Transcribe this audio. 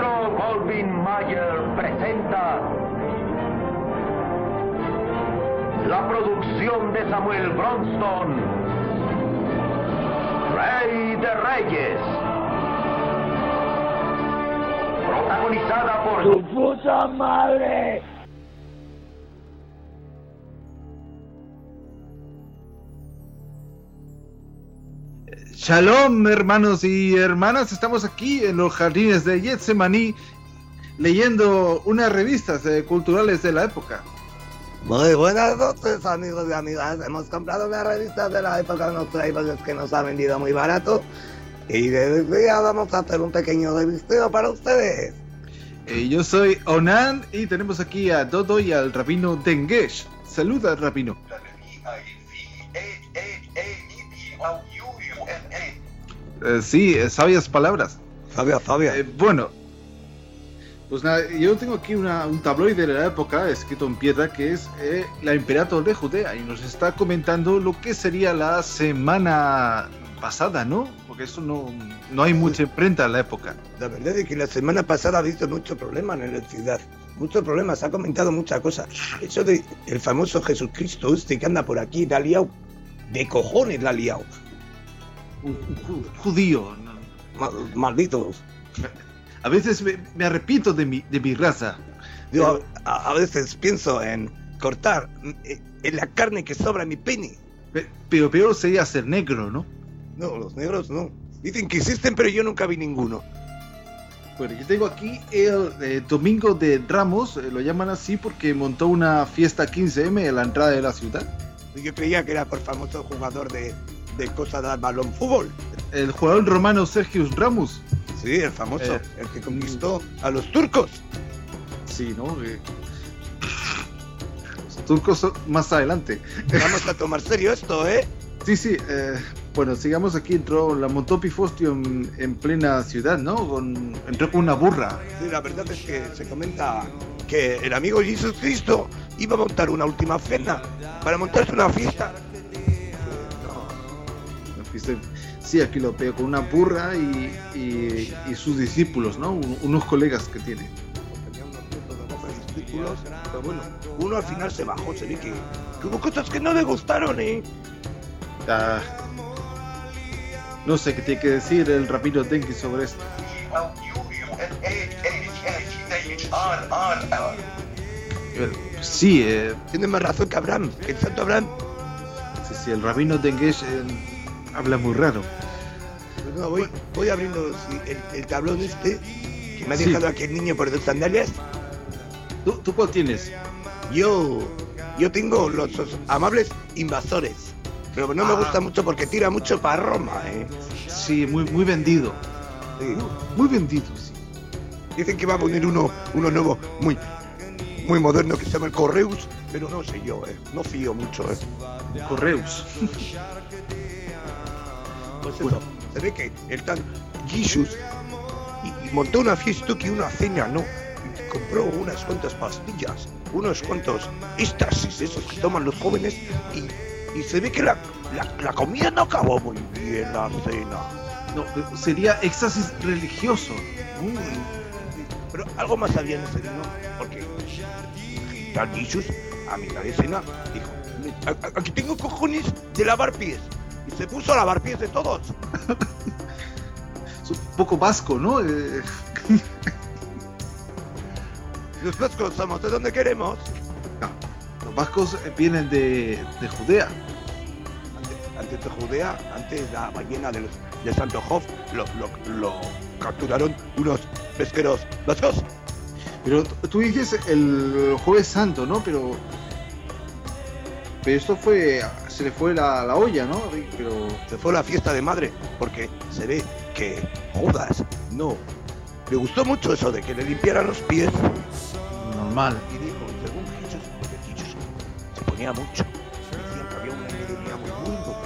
Urban Mayer presenta la producción de Samuel Bronston, Rey de Reyes, protagonizada por ¡Tu puta madre! Shalom, hermanos y hermanas. Estamos aquí en los jardines de Getsemaní leyendo unas revistas eh, culturales de la época. Muy buenas noches, amigos y amigas. Hemos comprado una revista de la época unos trailers que nos ha vendido muy barato. Y desde ya vamos a hacer un pequeño revisteo para ustedes. Eh, yo soy Onan y tenemos aquí a Dodo y al rabino Dengesh. Saluda, rabino. Eh, sí, eh, sabias palabras. Fabia, Fabia. Eh, bueno, pues nada, yo tengo aquí una- un tabloide de la época escrito en piedra que es eh, la Imperator de Judea y nos está comentando lo que sería la semana pasada, ¿no? Porque eso no, no hay mucha imprenta en la época. La verdad es que la semana pasada ha visto muchos problemas en la ciudad. Muchos problemas, ha comentado muchas cosas. Eso de el famoso Jesucristo este que anda por aquí, la ha liado. De cojones la ha liado. Judío. malditos. A veces me, me arrepiento de mi, de mi raza. Yo a, a veces pienso en cortar eh, en la carne que sobra en mi pene. Pe- Pero peor sería ser negro, ¿no? No, los negros no. Dicen que existen, pero yo nunca vi ninguno. Bueno, yo tengo aquí el eh, Domingo de Ramos, eh, lo llaman así porque montó una fiesta 15M en la entrada de la ciudad. Yo creía que era por famoso jugador de, de cosa de balón fútbol. El jugador romano Sergius Ramos. Sí, el famoso, Eh, el que conquistó a los turcos. Sí, ¿no? Eh, los turcos son más adelante. Vamos a tomar serio esto, ¿eh? Sí, sí. eh, bueno, sigamos aquí. Entró, la montó Pifostio en, en plena ciudad, ¿no? Con, entró con una burra. Sí, la verdad es que se comenta que el amigo Jesucristo iba a montar una última cena para montarse una fiesta. Fiesta- Sí, aquí lo veo con una burra y, y- y sus discípulos, ¿no? Un- unos colegas que tiene. Discípulos, pero bueno, uno al final se bajó, se ve que, que hubo cosas que no le gustaron, ¿eh? Ah, no sé qué tiene que decir el rabino Denki sobre esto. Eh, Sí, eh, Tiene más razón que Abraham, que el santo Abraham. sí, sí, el rabino Dengesh eh, habla muy raro. No, voy, voy abriendo sí, el, el tablón este, que me ha Sí. dejado aquí el niño por dos sandalias. ¿Tú, tú cuál tienes? Yo, yo tengo los, los amables invasores. Pero no me Ah. gusta mucho porque tira mucho para Roma, ¿eh? Sí, muy, muy vendido. Sí. Muy vendido, sí. Dicen que va a poner uno, uno nuevo, muy, muy moderno, que se llama el Correus, pero no sé yo, ¿eh? No fío mucho, ¿eh? Correos. Eso, se ve que el tal Jesus y, y montó una fiesta y una cena, ¿no? Y compró unas cuantas pastillas, unos cuantos éxtasis, esos que toman los jóvenes, y, y se ve que la, la, la comida no acabó muy bien, la cena. No, eh, sería éxtasis religioso. Mm. Pero algo más había en ese vino, porque el tal Jesus, a mitad de cena, dijo, "A- a- aquí tengo cojones de lavar pies. Y se puso a lavar pies de todos. Es un poco vasco, ¿no? Eh, Los vascos somos de donde queremos. los vascos vienen de, de Judea. Antes, antes de Judea, antes la ballena del, del Santo Job, lo, lo, lo capturaron unos pesqueros vascos. Pero tú dices el jueves santo, ¿no? Pero. Pero esto fue. Se le fue la, la olla, ¿no? Pero. Se fue la fiesta de madre, porque se ve que Judas no. Le gustó mucho eso de que le limpiaran los pies. Normal. Y dijo, según Jesús, porque Jesús se ponía mucho.